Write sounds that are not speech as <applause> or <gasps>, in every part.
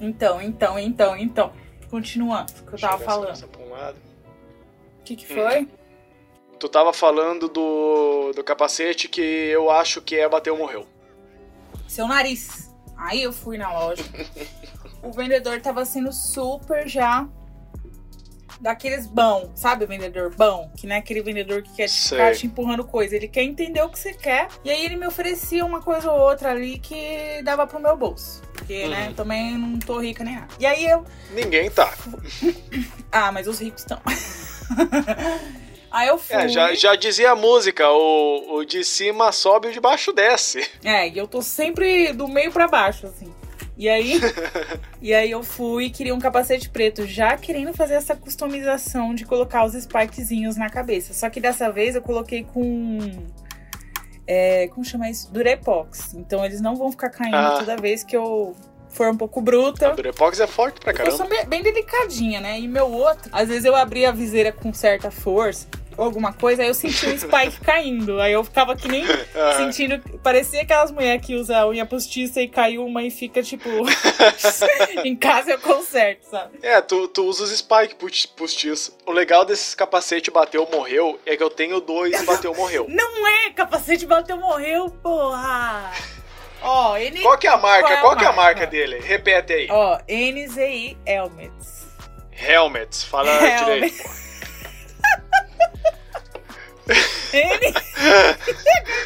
Então, então, então, então. Continuando o que eu tava falando. O que, que foi? Tu tava falando do, do capacete que eu acho que é bateu morreu. Seu nariz. Aí eu fui na loja. <laughs> o vendedor tava sendo super já daqueles bom, sabe o vendedor bom? Que não é aquele vendedor que quer Sei. ficar te empurrando coisa. Ele quer entender o que você quer. E aí ele me oferecia uma coisa ou outra ali que dava pro meu bolso. Porque, né, Uhum. também não tô rica nem nada. E aí eu. Ninguém tá. <coughs> Ah, mas os ricos estão. <laughs> aí eu fui. É, já, já dizia a música, o, o de cima sobe e o de baixo desce. É, e eu tô sempre do meio pra baixo, assim. E aí, <laughs> e aí eu fui e queria um capacete preto, já querendo fazer essa customização de colocar os spikezinhos na cabeça. Só que dessa vez eu coloquei com. É, como chama isso? Durepox. Então eles não vão ficar caindo Ah. toda vez que eu for um pouco bruta. A Durepox é forte pra Eu caramba. sou bem, bem delicadinha, né? E meu outro, às vezes eu abria a viseira com certa força ou alguma coisa, aí eu sentia o spike <laughs> caindo. Aí eu ficava que nem Ah. sentindo. Parecia aquelas mulheres que usam a unha postiça e caiu uma e fica, tipo. <laughs> em casa eu conserto, sabe? É, tu, tu usa os spike postiço. O legal desses capacete bateu, morreu, é que eu tenho dois bateu, morreu. <laughs> Não é! Capacete bateu, morreu, porra! Ó, N. Qual que é a marca? Qual é a Qual, que é a marca? marca dele? Repete aí. Ó, NZI Helmets. Helmets. Fala Helmet. direito. Pô. N.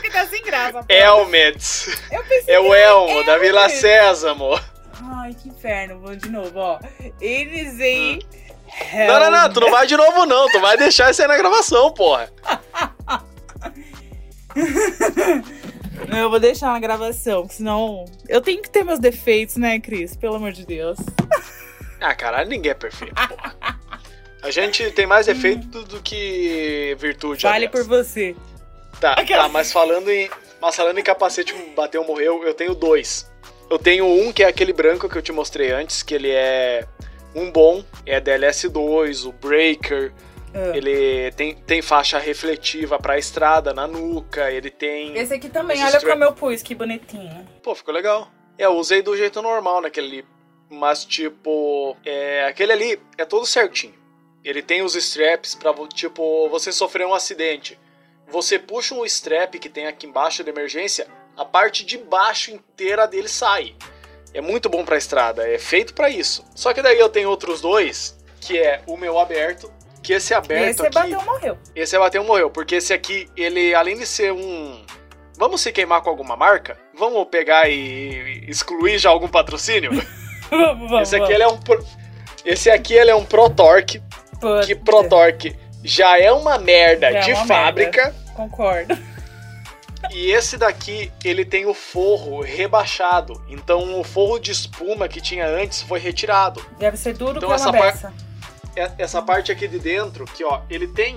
fica sem graça, pô. É o que Elmo, da Vila. Sésamo. Ai, que inferno. Vou de novo, ó. NZI Não, não, não, tu não vai de novo não, tu vai deixar isso aí na gravação, porra. <laughs> Não, eu vou deixar na gravação, senão. Eu tenho que ter meus defeitos, né, Cris? Pelo amor de Deus. Ah, caralho, ninguém é perfeito, porra. <laughs> A gente tem mais defeito do que virtude. Vale aliás. por você. Tá, tá, mas falando em. Mas falando em capacete bateu, morreu, eu tenho dois. Eu tenho um que é aquele branco que eu te mostrei antes, que ele é um bom, é DLS2, o Breaker. Ah. Ele tem, tem faixa refletiva pra estrada na nuca, ele tem. Esse aqui também, olha como eu pus, que bonitinho. Pô, ficou legal. É, eu usei do jeito normal naquele. Mas, tipo, é, aquele ali é todo certinho. Ele tem os straps pra, vo- tipo, você sofrer um acidente. Você puxa um strap que tem aqui embaixo de emergência, a parte de baixo inteira dele sai. É muito bom pra estrada, é feito pra isso. Só que daí eu tenho outros dois, que é o meu aberto, que esse aberto Esse aqui... bateu, morreu. Esse bateu morreu, porque esse aqui, ele além de ser um. Vamos se queimar com alguma marca? Vamos pegar e excluir já algum patrocínio? <laughs> vamos, vamos. esse aqui ele é um. Pro- Esse aqui ele é um Pro Torque, vamos. que Pro Torque já é uma merda é de uma fábrica. Concordo. E esse daqui, ele tem o forro rebaixado. Então o forro de espuma que tinha antes foi retirado. Deve ser duro Então essa par-. E- Essa parte aqui de dentro, que ó, ele tem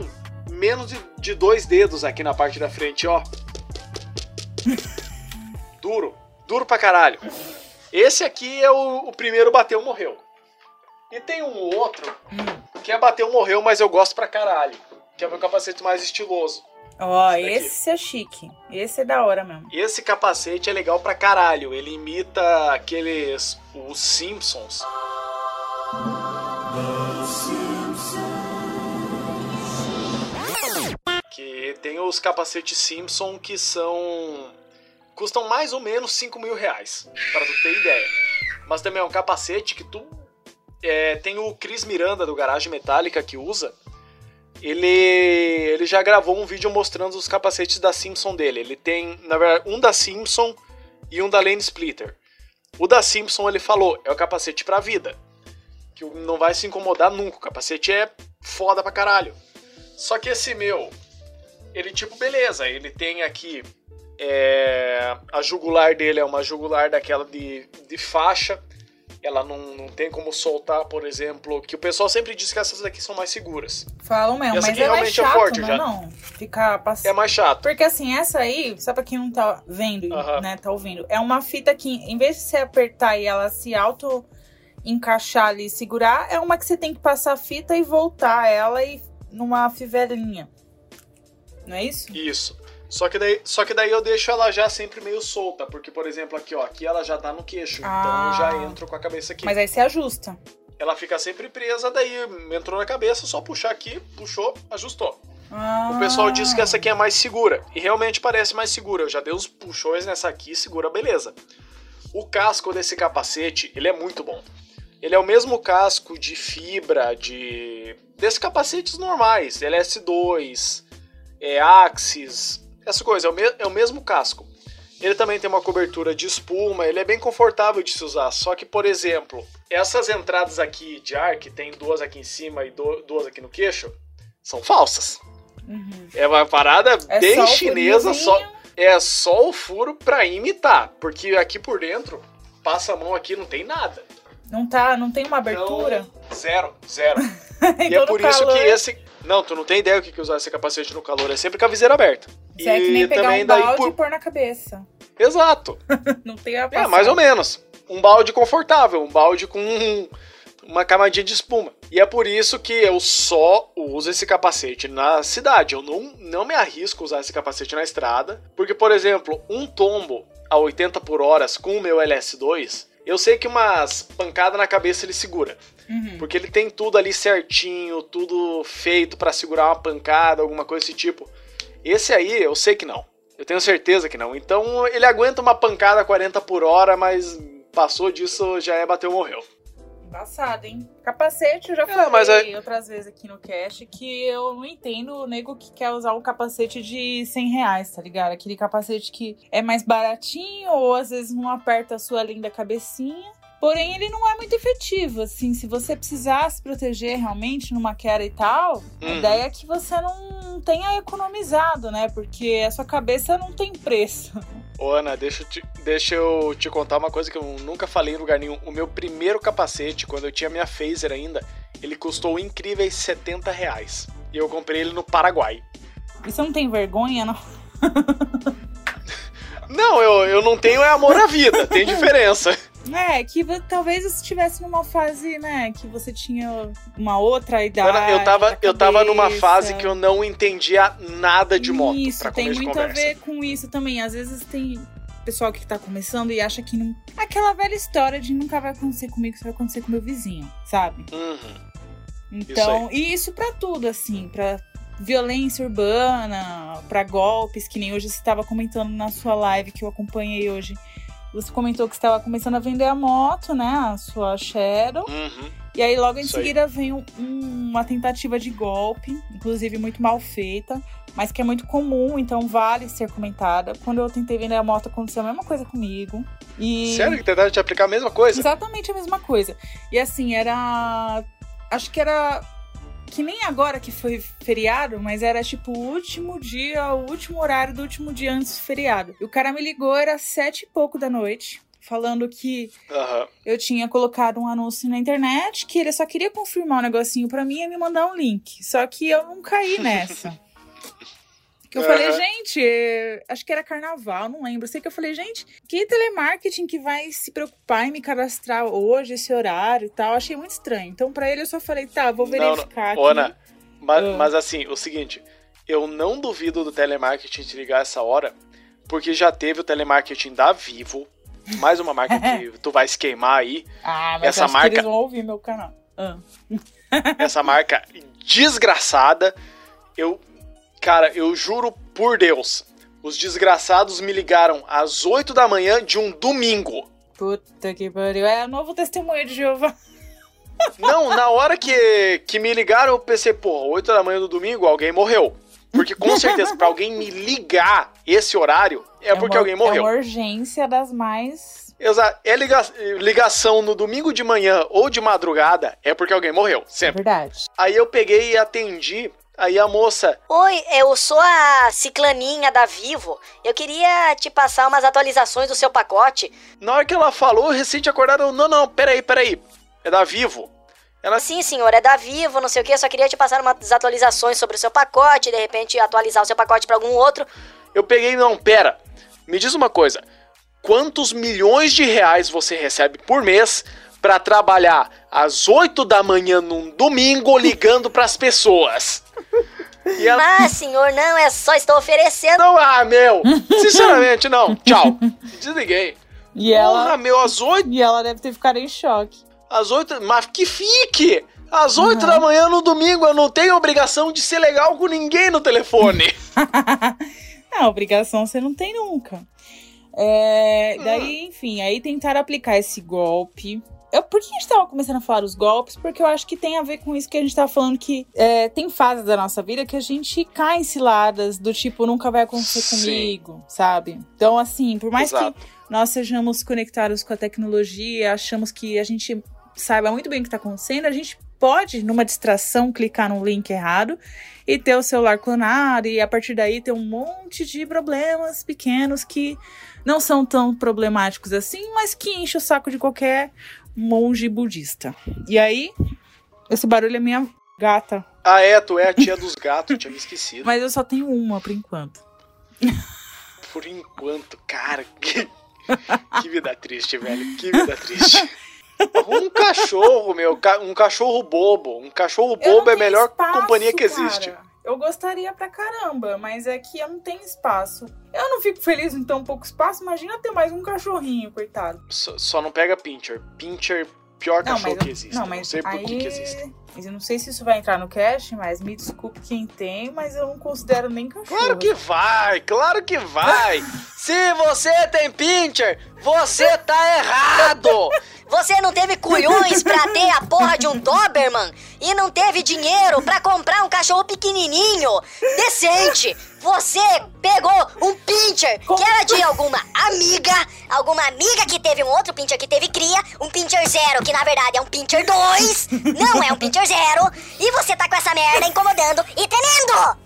menos de, de dois dedos aqui na parte da frente, ó. <laughs> Duro. Duro pra caralho. Esse aqui é o, o primeiro bateu, morreu. E tem um outro Hum. Que é bateu, morreu, mas eu gosto pra caralho. Que é o meu capacete mais estiloso. Ó, Esse daqui. esse é chique. Esse é da hora mesmo. Esse capacete é legal pra caralho. Ele imita aqueles. os Simpsons. Que tem os capacetes Simpson que são. custam mais ou menos 5 mil reais. Pra tu ter ideia. Mas também é um capacete que tu. É, tem o Chris Miranda do Garage Metallica que usa. Ele, ele já gravou um vídeo mostrando os capacetes da Simpson dele. Ele tem, na verdade, um da Simpson e um da Lane Splitter. O da Simpson ele falou, é o capacete pra vida. Que não vai se incomodar nunca. O capacete é foda pra caralho. Só que esse meu, ele tipo, beleza, ele tem aqui. é, a jugular dele é uma jugular daquela de, de faixa. Ela não, não tem como soltar, por exemplo. Que o pessoal sempre diz que essas daqui são mais seguras. Falam mesmo, mas é mais realmente é chato, forte, não, já. não. Ficar passando. É mais chato. Porque assim, essa aí, só pra quem não tá vendo, Aham. né, tá ouvindo, é uma fita que, em vez de você apertar e ela se auto encaixar ali e segurar, é uma que você tem que passar a fita e voltar ela e numa fivelinha. Não é isso? Isso. Só que, daí, só que daí eu deixo ela já sempre meio solta, porque, por exemplo, aqui, ó, aqui ela já tá no queixo, Ah. então eu já entro com a cabeça aqui. Mas aí você ajusta. Ela fica sempre presa, daí entrou na cabeça, só puxar aqui, puxou, ajustou. Ah. O pessoal diz que essa aqui é mais segura, e realmente parece mais segura. Eu já dei uns puxões nessa aqui, segura, beleza. O casco desse capacete, ele é muito bom. Ele é o mesmo casco de fibra de desses capacetes normais, LS2, é, Axis, essa coisa, é o, me- é o mesmo casco. Ele também tem uma cobertura de espuma, ele é bem confortável de se usar. Só que, por exemplo, essas entradas aqui de ar, que tem duas aqui em cima e duas aqui no queixo, são falsas. Uhum. É uma parada É bem só chinesa, só, é só o furo pra imitar. Porque aqui por dentro, passa a mão aqui, não tem nada. Não tá, não tem uma abertura. Então, zero, zero. <laughs> e Então, é no por isso calor, que esse. Não, tu não tem ideia o que que usar esse capacete no calor. É sempre com a viseira aberta. Isso é que nem pegar um balde por- e pôr na cabeça. Exato. <laughs> Não tem a É, passagem. mais ou menos. Um balde confortável, um balde com um- uma camadinha de espuma. E é por isso que eu só uso esse capacete na cidade. Eu não, não me arrisco a usar esse capacete na estrada. Porque, por exemplo, um tombo a 80 por horas com o meu LS2, eu sei que umas pancadas na cabeça ele segura. Uhum. Porque ele tem tudo ali certinho, tudo feito pra segurar uma pancada, alguma coisa desse tipo. Esse aí, eu sei que não. Eu tenho certeza que não. Então ele aguenta uma pancada a 40 por hora, mas passou disso já é bateu morreu. Embaçado, hein? Capacete, eu já É, falei é- outras vezes aqui no cast que eu não entendo o nego que quer usar um capacete de 100 reais, tá ligado? Aquele capacete que é mais baratinho ou às vezes não aperta a sua linda cabecinha. Porém, ele não é muito efetivo, assim, se você precisar se proteger realmente numa queda e tal, a Uhum. ideia é que você não tenha economizado, né? Porque a sua cabeça não tem preço. Ô Ana, deixa eu, te, deixa eu te contar uma coisa que eu nunca falei em lugar nenhum. O meu primeiro capacete, quando eu tinha minha phaser ainda, ele custou incríveis 70 reais. E eu comprei ele no Paraguai. E você não tem vergonha, não? <laughs> Não, eu, eu não tenho é amor à vida, tem <laughs> diferença. É, que talvez você estivesse numa fase, né, que você tinha uma outra idade. Eu tava, eu tava numa fase que eu não entendia nada de moto Isso, tem muito a conversa. ver com isso também. Às vezes tem pessoal que tá começando e acha que não. Aquela velha história de nunca vai acontecer comigo, isso vai acontecer com meu vizinho, sabe? Uhum. Então, e isso pra tudo, assim, pra violência urbana, pra golpes, que nem hoje você estava comentando na sua live que eu acompanhei hoje. Você comentou que estava começando a vender a moto, né? A sua Shadow. Uhum. E aí, logo em Isso aí. seguida, vem um- um- uma tentativa de golpe, inclusive muito mal feita, mas que é muito comum, então vale ser comentada. Quando eu tentei vender a moto, aconteceu a mesma coisa comigo. E Sério que tentaram te aplicar a mesma coisa? Exatamente a mesma coisa. E assim, era. Acho que era. Que nem agora que foi feriado, mas era tipo o último dia, o último horário do último dia antes do feriado. E o cara me ligou, era sete e pouco da noite, falando que Aham. eu tinha colocado um anúncio na internet, que ele só queria confirmar um negocinho pra mim e me mandar um link. Só que eu não caí nessa. <laughs> Que eu falei, Aham. gente, acho que era carnaval, não lembro. Sei que eu falei, gente, que telemarketing que vai se preocupar em me cadastrar hoje, esse horário e tal. Achei muito estranho. Então, pra ele, eu só falei, tá, vou Não, não. verificar aqui. Ô, Ana, ma- Ah. mas assim, o seguinte, eu não duvido do telemarketing te ligar essa hora, porque já teve o telemarketing da Vivo, mais uma marca que <laughs> tu vai se queimar aí, Ah, mas essa acho marca- que eles vão ouvir meu canal. Ah. essa marca <laughs> desgraçada. Eu, cara, eu juro por Deus, os desgraçados me ligaram às 8 da manhã de um domingo. Puta que pariu. É o novo testemunho de Jeová. <laughs> Não, na hora que, que me ligaram, eu pensei, pô, 8 da manhã do domingo, alguém morreu. Porque com certeza, pra alguém me ligar esse horário, é, porque uma- alguém morreu. É uma urgência das mais. Exato. É liga- ligação no domingo de manhã ou de madrugada, é porque alguém morreu. É Sempre. verdade. Aí eu peguei e atendi. Aí a moça, Oi, eu sou a Ciclaninha da Vivo. Eu queria te passar umas atualizações do seu pacote. na hora que ela falou, recente acordado, eu, não, não, peraí, peraí. É da Vivo. Ela, Sim, senhor, é da Vivo, não sei o que. Eu só queria te passar umas atualizações sobre o seu pacote, de repente atualizar o seu pacote pra algum outro. eu peguei, não, pera. Me diz uma coisa. Quantos milhões de reais você recebe por mês pra trabalhar às 8 da manhã num domingo ligando pras pessoas? E ela... Ah, senhor, não, é só estou oferecendo. Não, ah, meu. <laughs> Sinceramente, não. Tchau. <laughs> Desliguei. E ela, Porra, meu, às oito. e ela deve ter ficado em choque. Às oito. Mas que fique! Às oito da manhã no domingo eu não tenho obrigação de ser legal com ninguém no telefone. <laughs> não, obrigação você não tem nunca. É, daí, enfim, aí tentaram aplicar esse golpe. Eu, por que a gente tava começando a falar os golpes? Porque eu acho que tem a ver com isso que a gente tava falando, que é, tem fases da nossa vida que a gente cai em ciladas do tipo, nunca vai acontecer Sim. comigo, sabe? Então, assim, por mais Exato. que nós sejamos conectados com a tecnologia, achamos que a gente saiba muito bem o que tá acontecendo, a gente pode, numa distração, clicar no link errado e ter o celular clonado, e a partir daí ter um monte de problemas pequenos que não são tão problemáticos assim, mas que enche o saco de qualquer monge budista. E aí, esse barulho é minha gata, Ah, é, tu é a tia dos gatos, tinha me esquecido. mas eu só tenho uma por enquanto. <laughs> Por enquanto, cara, que, que vida triste, velho. Que vida triste. Um cachorro, meu, um cachorro bobo. Um cachorro bobo é a melhor espaço, companhia que cara. existe. Eu gostaria pra caramba, mas é que eu não tenho espaço. Eu não fico feliz em tão pouco espaço, imagina ter mais um cachorrinho, coitado. Só, só não pega Pincher. Pincher, pior Não, cachorro mas, que existe. não, Não, mas sei por aí, que, que existe. mas eu não sei se isso vai entrar no cast, mas me desculpe quem tem, mas eu não considero nem cachorro. Claro que vai, claro que vai. <laughs> Se você tem Pincher, você tá errado. Você não teve culhões pra ter a porra de um Doberman e não teve dinheiro pra comprar um cachorro pequenininho, decente. Você pegou um pincher que era de alguma amiga, alguma amiga que teve um outro pincher que teve cria, um pincher zero que na verdade é um pincher 2, <laughs> não é um pincher zero, e você tá com essa merda incomodando e tenendo.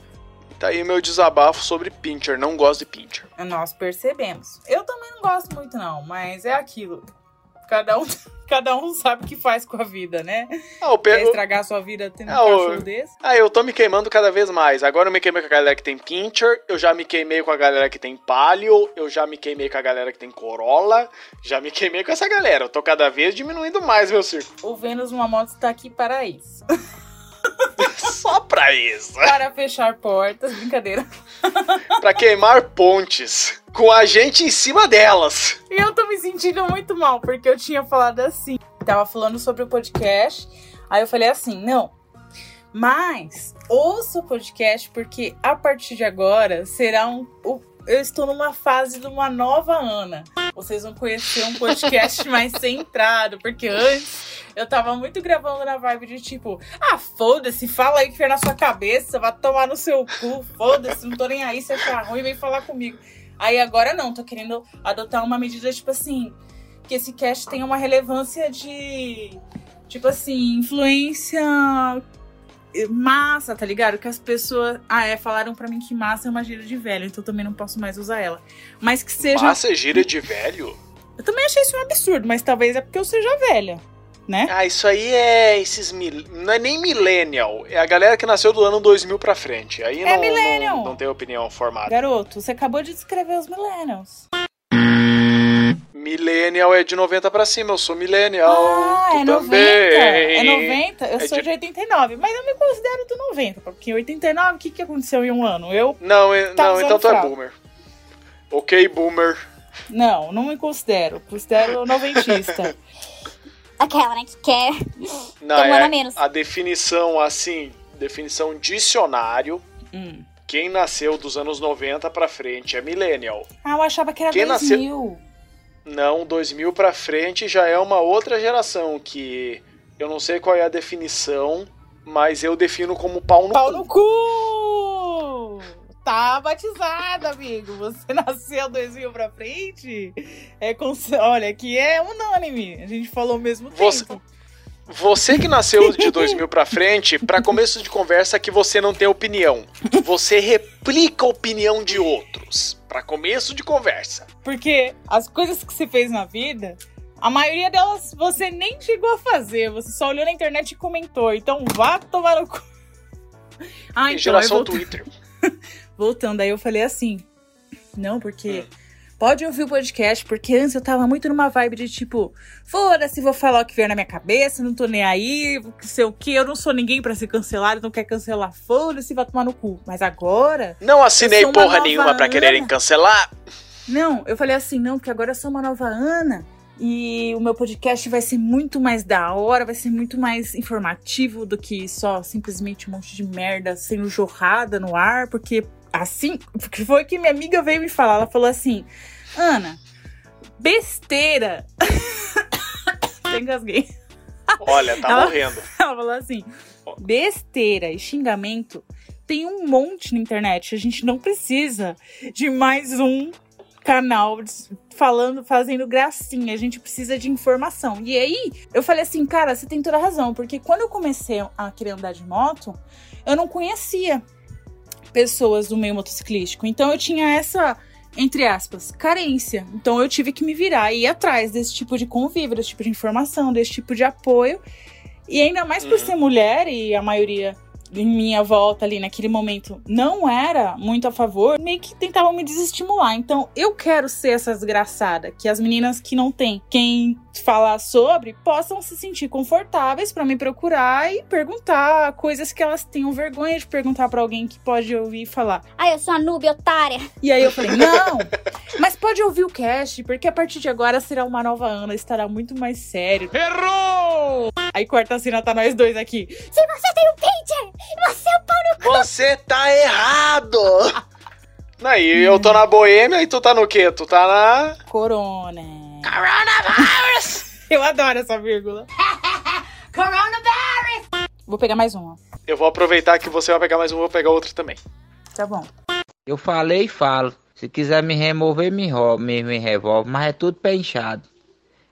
Tá aí meu desabafo sobre Pincher. Não gosto de Pincher. Nós percebemos. Eu também não gosto muito, não, mas é aquilo. Cada um, <laughs> cada um sabe o que faz com a vida, né? Ah, Quer estragar a sua vida tendo um Ah, o- cachorro desse? ah, eu tô me queimando cada vez mais. Agora eu me queimei com a galera que tem Pincher, eu já me queimei com a galera que tem Palio, eu já me queimei com a galera que tem Corolla, já me queimei com essa galera. Eu tô cada vez diminuindo mais meu circo. O Vênus uma moto está aqui para isso. <laughs> <laughs> Só pra isso. para fechar portas, brincadeira. <laughs> pra queimar pontes. Com a gente em cima delas. E eu tô me sentindo muito mal, porque eu tinha falado assim. Tava falando sobre o podcast. Aí eu falei assim, não. Mas ouça o podcast, porque a partir de agora será um. o- Eu estou numa fase de uma nova Ana. Vocês vão conhecer um podcast <laughs> mais centrado, porque antes eu tava muito gravando na vibe de tipo, ah, foda-se, fala aí que foi na sua cabeça, vai tomar no seu cu, foda-se, não tô nem aí, se achar ruim, vem falar comigo. Aí agora não, tô querendo adotar uma medida, tipo assim, que esse cast tenha uma relevância de, tipo assim, influência massa, tá ligado? Que as pessoas. Ah, é, falaram pra mim que massa é uma gíria de velho, então eu também não posso mais usar ela. Mas que seja. Massa é gíria de velho? Eu também achei isso um absurdo, mas talvez é porque eu seja velha, né? Ah, isso aí é esses mil... Não é nem millennial. É a galera que nasceu do ano 2000 pra frente. Aí É não, millennial. não, não tem opinião formada. Garoto, você acabou de descrever os millennials. Millennial é de 90 pra cima. Eu sou millennial. ah, tu é 90? também. É 90? Eu É sou de- de 89, mas eu me considero do 90, porque em 89, o que, que aconteceu em um ano? Eu Não, não então tu é boomer. Ok, boomer. Não, não me considero. Considero noventista. <laughs> Aquela, né, que quer. Não, Tem um é a menos. a definição assim, definição dicionário. Hum. Quem nasceu dos anos 90 pra frente é millennial. Ah, eu achava que era Quem 2000. Não, 2000 pra frente já é uma outra geração que eu não sei qual é a definição, mas eu defino como pau no Pau cu. no cu! Tá batizado, amigo. Você <laughs> nasceu 2000 pra frente? É com... Olha, aqui é unânime. A gente falou ao mesmo Você- tempo. Você que nasceu de <laughs> 2000 pra frente, pra começo de conversa que você não tem opinião. Você replica a opinião de outros. Pra começo de conversa. Porque as coisas que você fez na vida, a maioria delas você nem chegou a fazer. Você só olhou na internet e comentou. Então vá tomar no cu. <laughs> Ah, então, aí geração volta- Twitter. <laughs> voltando, aí eu falei assim. Não, porque. Pode ouvir o podcast, porque antes eu tava muito numa vibe de tipo, foda-se, vou falar o que vier na minha cabeça, não tô nem aí, sei o que, eu não sou ninguém pra ser cancelado, não quer cancelar, foda-se, vai tomar no cu. Mas agora. Não assinei porra nenhuma pra Ana. quererem cancelar. Não, eu falei assim, não, porque agora eu sou uma nova Ana. E o meu podcast vai ser muito mais da hora, vai ser muito mais informativo do que só simplesmente um monte de merda sendo jorrada no ar, porque assim, porque foi que minha amiga veio me falar, ela falou assim: "Ana, besteira". <coughs> Eu engasguei. Olha, tá Ela- morrendo. Ela falou assim: besteira e xingamento tem um monte na internet. A gente não precisa de mais um canal falando, fazendo gracinha. A gente precisa de informação. E aí, eu falei assim, cara, você tem toda a razão. Porque quando eu comecei a querer andar de moto, eu não conhecia pessoas do meio motociclístico. Então eu tinha essa, entre aspas, carência. Então eu tive que me virar e ir atrás desse tipo de convívio, desse tipo de informação, desse tipo de apoio. E ainda mais por Uhum. ser mulher e a maioria em minha volta ali naquele momento não era muito a favor, meio que tentavam me desestimular. Então eu quero ser essa desgraçada, que as meninas que não têm quem falar sobre possam se sentir confortáveis pra me procurar e perguntar coisas que elas tenham vergonha de perguntar pra alguém que pode ouvir e falar. Ai, eu sou a noob otária. E aí eu falei, não, mas pode ouvir o cast, porque a partir de agora será uma nova Ana, estará muito mais sério. Errou! Aí corta a cena, tá nós dois aqui. Se você tem um pincher, você é o pau no Você tá errado! <laughs> Não, e eu tô na boêmia e tu tá no quê? Tu tá na. Corona. Coronavirus! <laughs> Eu adoro essa vírgula. <laughs> Coronavirus. Vou pegar mais uma. Eu vou aproveitar que você vai pegar mais um, eu vou pegar outro também. Tá bom. Eu falei e falo. Se quiser me remover, me, me, me revolve. Mas é tudo pé inchado.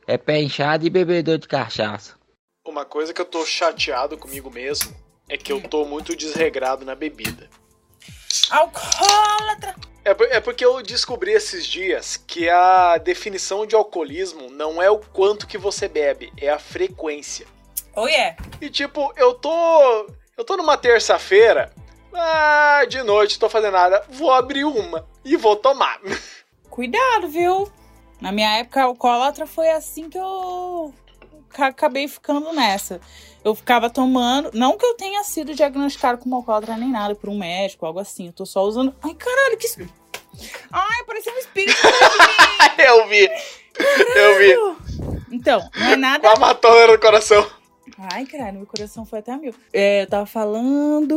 É pé inchado e bebedor de cachaça. Uma coisa que eu tô chateado comigo mesmo é que eu tô muito desregrado na bebida. Alcoólatra. É, por- é porque eu descobri esses dias que a definição de alcoolismo não é o quanto que você bebe, é a frequência. Oh, yeah. E tipo, eu tô. Eu tô numa terça-feira. Ah, de noite, tô fazendo nada. Vou abrir uma e vou tomar. <laughs> Cuidado, viu? Na minha época, alcoólatra foi assim que eu acabei ficando nessa. Eu ficava tomando. Não que eu tenha sido diagnosticado como alcoólatra nem nada por um médico, algo assim. Eu tô só usando. Ai, caralho, que. Ai, parecia um espírito. <laughs> eu vi. Eu vi. então, não é Com nada. a matona no coração. Ai, caralho, meu coração foi até mil. É, eu tava falando.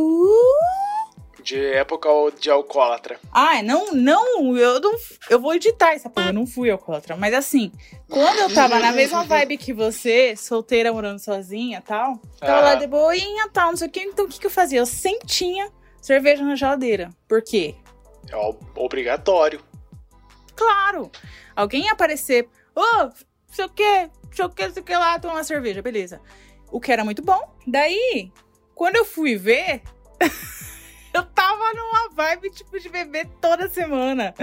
De época de alcoólatra. Ah, não, não, eu não. Eu vou editar essa porra, eu não fui alcoólatra. Mas assim, quando eu tava na mesma vibe que você, solteira, morando sozinha e tal, tava lá Ah. de boinha e tal, não sei o que. Então o que, que eu fazia? Eu tinha cerveja na geladeira. Por quê? É obrigatório. Claro! Alguém ia aparecer, ô, não sei o que, sei o que, sei o que lá, tomar uma cerveja, beleza. O que era muito bom. Daí, quando eu fui ver, <laughs> <laughs> eu tava numa vibe tipo de beber toda semana.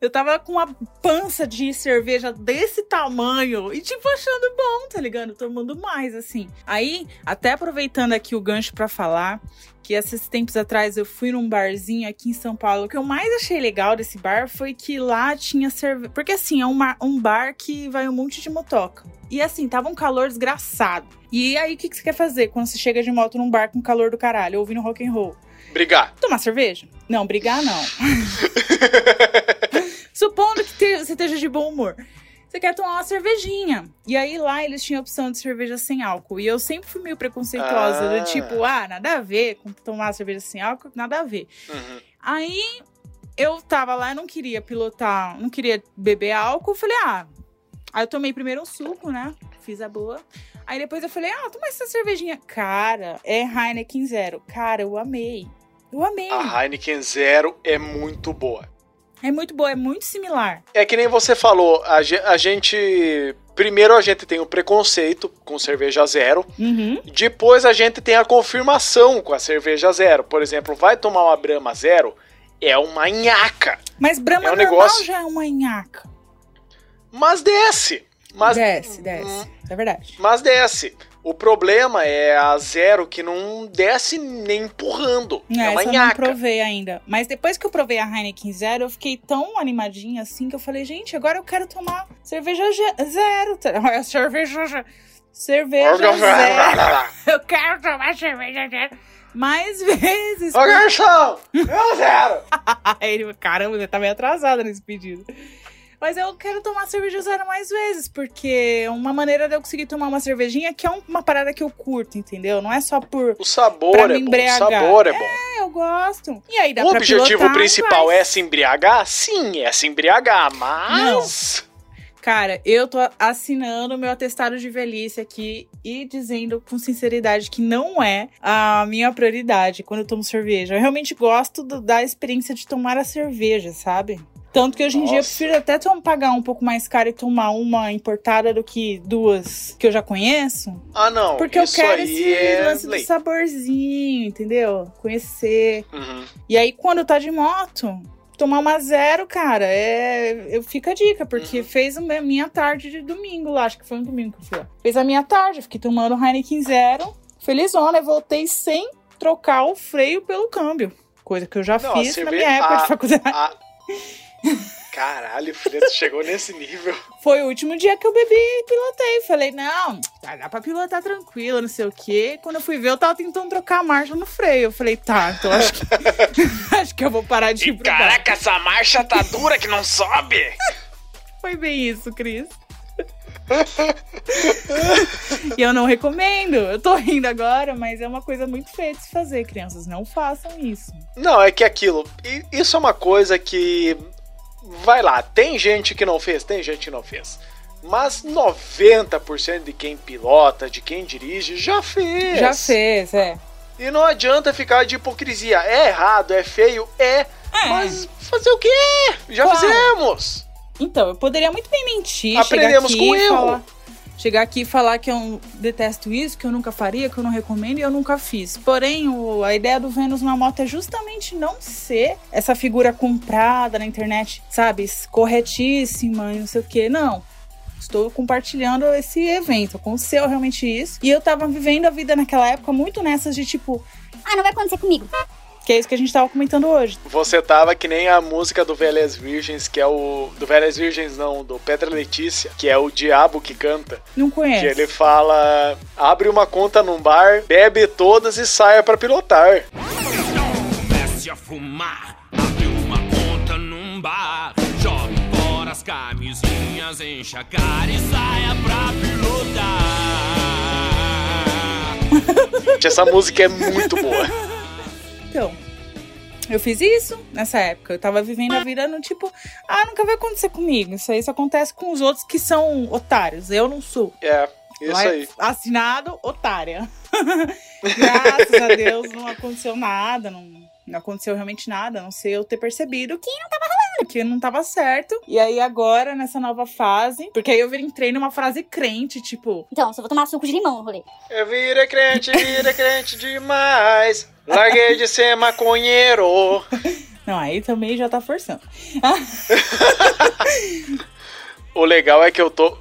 Eu tava com uma pança de cerveja desse tamanho e, tipo, achando bom, tá ligado? Tomando mais, assim. Aí, até aproveitando aqui o gancho pra falar, que esses tempos atrás eu fui num barzinho aqui em São Paulo. O que eu mais achei legal desse bar foi que lá tinha cerveja. Porque, assim, é um, um bar que vai um monte de motoca. E, assim, tava um calor desgraçado. E aí, o que, que você quer fazer quando você chega de moto num bar com calor do caralho, ouvindo rock and roll? Brigar. Tomar cerveja? Não, brigar não. <laughs> Supondo que te- você esteja de bom humor. Você quer tomar uma cervejinha. E aí lá eles tinham a opção de cerveja sem álcool. E eu sempre fui meio preconceituosa. Ah. Do tipo, ah, nada a ver com tomar cerveja sem álcool, nada a ver. Uhum. Aí eu tava lá, eu não queria pilotar, não queria beber álcool. Falei, ah. Aí eu tomei primeiro um suco, né? Fiz a boa. Aí depois eu falei, ah, toma essa cervejinha. Cara, é Heineken Zero. Cara, eu amei. Eu amei. A Heineken Zero é muito boa. É muito boa, é muito similar. É que nem você falou, a, a gente. Primeiro a gente tem o preconceito com cerveja zero. Uhum. Depois a gente tem a confirmação com a cerveja zero. Por exemplo, vai tomar uma Brahma zero, é uma nhaca. Mas Brahma É um normal negócio- já é uma nhaca. Mas desce. Mas Desce, desce. É verdade. Mas desce. O problema é a zero que não desce nem empurrando. É, É, uma essa eu não nhaca. provei ainda. Mas depois que eu provei a Heineken Zero, eu fiquei tão animadinha assim que eu falei, gente, agora eu quero tomar cerveja zero. <laughs> Cerveja. Cerveja zero. <laughs> Eu quero tomar cerveja zero. Mais vezes. Ô garçom! É zero! <laughs> Ele, caramba, você tá meio atrasada nesse pedido. Mas eu quero tomar cerveja zero mais vezes, porque é uma maneira de eu conseguir tomar uma cervejinha que é um- uma parada que eu curto, entendeu? Não é só por. O sabor é bom. O sabor é bom. É, eu gosto. E aí dá o pra objetivo pilotar, principal vai. é se embriagar? Sim, é se embriagar, mas. Cara, eu tô assinando meu atestado de velhice aqui e dizendo com sinceridade que não é a minha prioridade quando eu tomo cerveja. Eu realmente gosto do- da experiência de tomar a cerveja, sabe? Tanto que hoje em dia eu Nossa. prefiro até tom- pagar um pouco mais caro e tomar uma importada do que duas que eu já conheço. Ah, não. Porque eu quero esse é lance lei. do saborzinho, entendeu? Conhecer. Uhum. E aí, quando tá de moto, tomar uma zero, cara, é. Eu fica a dica, porque Uhum. fez a minha tarde de domingo lá. Acho que foi um domingo que eu fui lá. Fez a minha tarde, fiquei tomando Heineken Zero. Felizona, eu voltei sem trocar o freio pelo câmbio. Coisa que eu já Não, a fiz na minha época a- de faculdade. Ah. <laughs> Caralho, Fredo, chegou nesse nível. <laughs> Foi o último dia que eu bebi e pilotei. Falei, não, dá dá pra pilotar tranquilo, não sei o quê. Quando eu fui ver, eu tava tentando trocar a marcha no freio. Eu falei, tá, então acho que, <laughs> acho que eu vou parar de ir pro bar. Caraca, essa marcha tá dura que não sobe. <laughs> Foi bem isso, Cris. e eu não recomendo. Eu tô rindo agora, mas é uma coisa muito feia de se fazer, crianças. Não façam isso. Não, é que aquilo. i- Isso é uma coisa que. Vai lá, tem gente que não fez, tem gente que não fez. Mas 90% de quem pilota, de quem dirige, já fez. Já fez, é. E não adianta ficar de hipocrisia. É errado, é feio, é. É. Mas fazer o quê? Já Claro. fizemos. Então, eu poderia muito bem mentir, Aprendemos aqui com e erro. falar. Chegar aqui e falar que eu detesto isso, que eu nunca faria, que eu não recomendo e eu nunca fiz. Porém, o- a ideia do Vênus na moto é justamente não ser essa figura comprada na internet, sabe? Corretíssima e não sei o quê. Não. Estou compartilhando esse evento. Aconteceu realmente isso. E eu tava vivendo a vida naquela época muito nessas de tipo, Ah, não vai acontecer comigo. Que é isso que a gente tava comentando hoje. Você tava que nem a música do Velhas Virgens, que é o. Do Velhas Virgens, não, do Pedra Letícia, que é o diabo que canta. Não Que conhece. ele fala: abre uma conta num bar, bebe todas e saia pra pilotar. Comece a fumar, abre uma conta num bar, jogue fora as camisinhas, encha a cara e saia pra pilotar. Essa música é muito boa. Então, eu fiz isso nessa época. Eu tava vivendo a vida no tipo, ah, nunca vai acontecer comigo. Isso aí só acontece com os outros que são otários. Eu não sou. É, isso Lá- aí. Assinado, otária. <laughs> Graças a Deus não aconteceu nada, não, não aconteceu realmente nada, a não sei eu ter percebido que não tava rolando, que não tava certo. E aí agora, nessa nova fase, porque aí eu entrei numa frase crente, tipo, Então, só vou tomar suco de limão no rolê. Eu vira crente, vira crente demais. Larguei de ser maconheiro. <laughs> não, aí também já tá forçando. <laughs> O legal é que eu tô.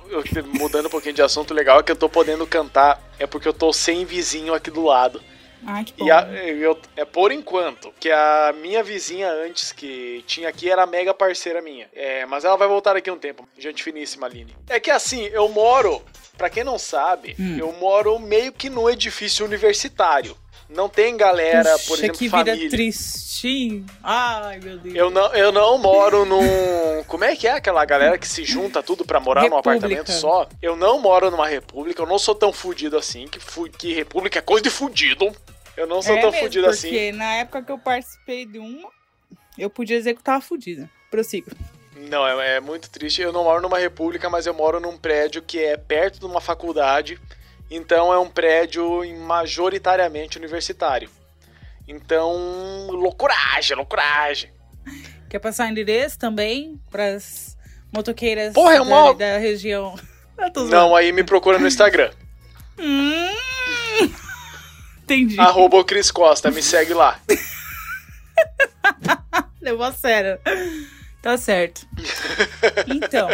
Mudando um pouquinho de assunto, o legal é que eu tô podendo cantar. É porque eu tô sem vizinho aqui do lado. Ai, que bom. E a- eu, é por enquanto, que a minha vizinha antes que tinha aqui era mega parceira minha. É, mas ela vai voltar daqui a um tempo. Gente finíssima, Aline. É que assim, eu moro, pra quem não sabe, Hum. eu moro meio que no edifício universitário. Não tem galera, por Puxa, exemplo, que vida família. tristinho. Ai, meu Deus. Eu não, eu não moro num. Como é que é aquela galera que se junta tudo pra morar num República. apartamento só? Eu não moro numa república, eu não sou tão fudido assim, que, fu... que república é coisa de fudido. Eu não sou é tão mesmo, fudido assim. Porque na época que eu participei de uma, eu podia dizer que eu tava fudida. Prossigo. Não, é, é muito triste. Eu não moro numa república, mas eu moro num prédio que é perto de uma faculdade. Então é um prédio majoritariamente universitário. Então, loucuragem, loucuragem. Quer passar endereço também pras motoqueiras Porra, é da, uma- da região? Eu tô zoando. Não, aí me procura no Instagram. Hum, <laughs> entendi. arroba o Cris Costa, me segue lá. <laughs> Levou a sério. Tá certo. <laughs> Então,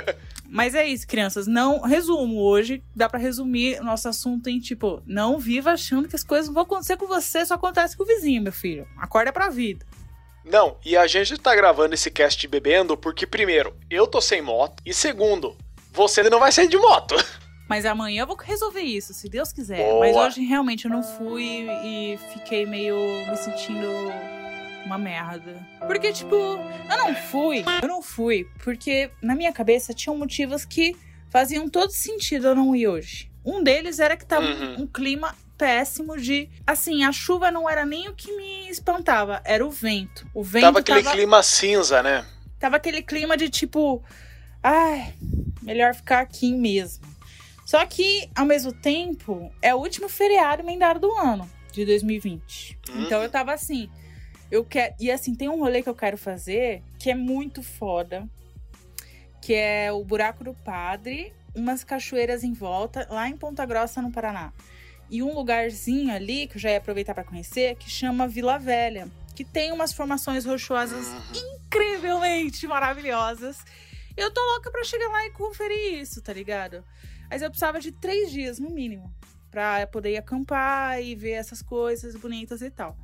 Mas é isso, crianças. Não, resumo, hoje dá pra resumir nosso assunto em tipo, não viva achando que as coisas não vão acontecer com você, só acontece com o vizinho, meu filho. Acorda pra vida. Não, e a gente tá gravando esse cast bebendo porque, primeiro, eu tô sem moto, e segundo, você não vai sair de moto. Mas amanhã eu vou resolver isso, se Deus quiser. Boa. Mas hoje realmente eu não fui e fiquei meio me sentindo uma merda. Porque, tipo, eu não fui. Eu não fui. Porque na minha cabeça tinham motivos que faziam todo sentido eu não ir hoje. Um deles era que tava Uhum. um clima péssimo de. Assim, a chuva não era nem o que me espantava, era o vento. O vento Tava aquele tava- clima cinza, né? tava aquele clima de tipo, ai, melhor ficar aqui mesmo. Só que, ao mesmo tempo, é o último feriado emendado do ano, de 2020. Hum. Então eu tava assim, eu quero. E assim, tem um rolê que eu quero fazer que é muito foda. Que é o Buraco do Padre, umas cachoeiras em volta, lá em Ponta Grossa, no Paraná. E um lugarzinho ali, que eu já ia aproveitar pra conhecer, que chama Vila Velha. Que tem umas formações rochosas incrivelmente maravilhosas. Eu tô louca pra chegar lá e conferir isso, tá ligado? Mas eu precisava de três dias, no mínimo, pra poder ir acampar e ver essas coisas bonitas e tal.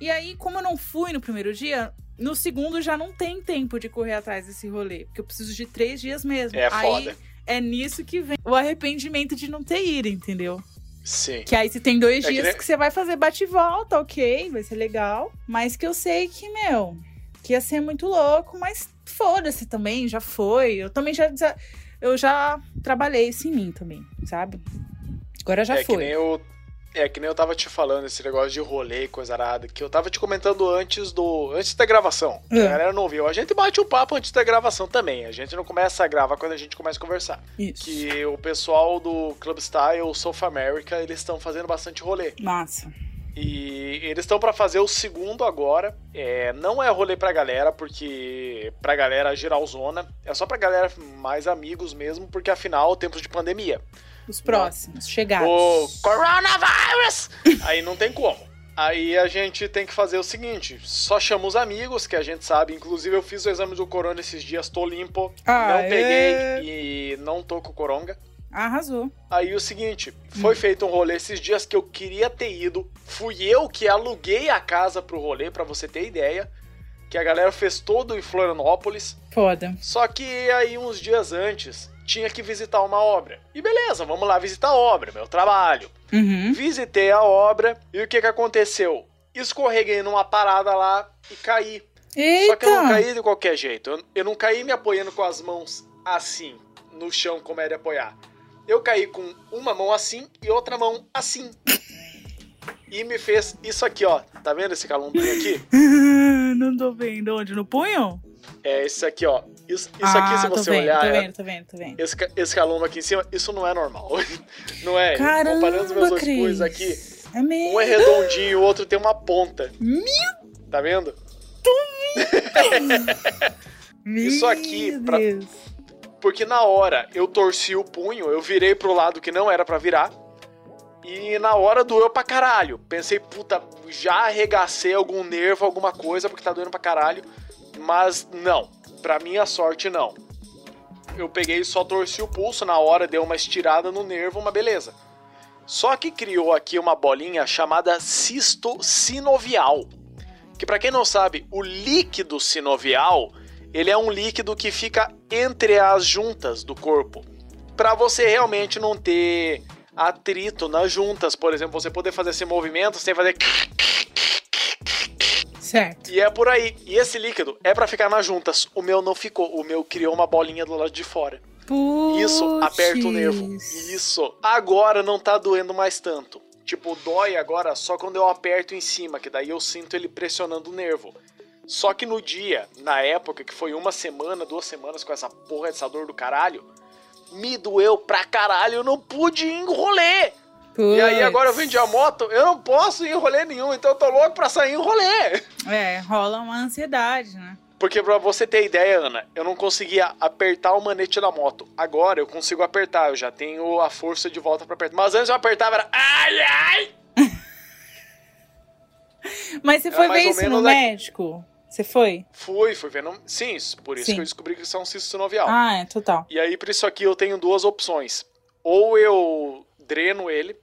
E aí, como eu não fui no primeiro dia, no segundo já não tem tempo de correr atrás desse rolê, porque eu preciso de três dias mesmo. É aí foda. é nisso que vem o arrependimento de não ter ido, entendeu? Sim. Que aí se tem dois É que dias nem- que você vai fazer bate e volta, ok, vai ser legal. Mas que eu sei que, meu, que ia ser muito louco, mas foda-se também, já foi. Eu também já, eu já trabalhei isso em mim também, sabe? Agora já é que foi. nem eu. É que nem eu tava te falando esse negócio de rolê e coisa arada, que eu tava te comentando antes do. antes da gravação. É. A galera não viu. A gente bate o papo antes da gravação também. A gente não começa a gravar quando a gente começa a conversar. Isso. Que o pessoal do Club Style, South America, eles estão fazendo bastante rolê. Massa. E eles estão pra fazer o segundo agora. É, não é rolê pra galera, porque pra galera geralzona. É só pra galera mais amigos mesmo, porque afinal, tempos de pandemia. Os próximos, chegados. O coronavírus! Aí não tem como. Aí a gente tem que fazer o seguinte: só chama os amigos, que a gente sabe. Inclusive, eu fiz o exame do corona esses dias, tô limpo. não Aê! peguei e não tô com coronga. Arrasou. Aí o seguinte, foi feito um rolê esses dias que eu queria ter ido. Fui eu que aluguei a casa pro rolê, pra você ter ideia. Que a galera fez todo em Florianópolis. Foda. Só que aí uns dias antes tinha que visitar uma obra. E beleza, vamos lá visitar a obra, meu trabalho. Uhum. Visitei a obra e o que que aconteceu? Escorreguei numa parada lá e caí. Só que eu não Eita! caí de qualquer jeito. Eu, eu não caí me apoiando com as mãos assim, no chão, como é de apoiar. Eu caí com uma mão assim e outra mão assim. E me fez isso aqui, ó. Tá vendo esse calombinho aqui? <laughs> Não tô vendo. Onde? No punho? É esse aqui, ó. Isso, isso ah, aqui, se você vendo, olhar, Tô é- vendo, tô vendo, tô vendo. esse, esse calombo aqui em cima, isso não é normal. <laughs> Não é? Caramba, Comparando os meus dois Cris. coisas aqui, É mesmo. um é redondinho e o outro tem uma ponta. Meu Tá vendo? <laughs> Isso aqui, pra-. Porque na hora eu torci o punho, eu virei pro lado que não era pra virar. E na hora doeu pra caralho. Pensei, puta, já arregacei algum nervo, alguma coisa, porque tá doendo pra caralho. Mas não, pra minha sorte não. Eu peguei e só torci o pulso, na hora deu uma estirada no nervo, uma beleza. Só que criou aqui uma bolinha chamada cisto sinovial. Que pra quem não sabe, o líquido sinovial, ele é um líquido que fica entre as juntas do corpo. Pra você realmente não ter atrito nas juntas, por exemplo, você poder fazer esse movimento sem fazer Certo. e é por aí. E esse líquido é pra ficar nas juntas. O meu não ficou, o meu criou uma bolinha do lado de fora. Isso aperta o nervo. Isso. Agora não tá doendo mais tanto. Tipo, dói agora só quando eu aperto em cima, que daí eu sinto ele pressionando o nervo. Só que no dia, na época, que foi uma semana, duas semanas com essa porra dessa dor do caralho, me doeu pra caralho, eu não pude ir rolê. E aí agora eu Puts. vendi a moto, eu não posso ir em rolê nenhum, então eu tô louco pra sair em rolê. É, rola uma ansiedade, né? Porque pra você ter ideia, Ana, eu não conseguia apertar o manete da moto. Agora eu consigo apertar, eu já tenho a força de volta pra apertar. Mas antes eu apertava, era ai, ai! <laughs> Mas você foi ver isso no menos a- médico? Você foi? Fui, fui vendo. Sim, por isso Sim. que eu descobri que isso é um cisto sinovial. Ah, é, total. E aí, por isso aqui, eu tenho duas opções. Ou eu dreno ele,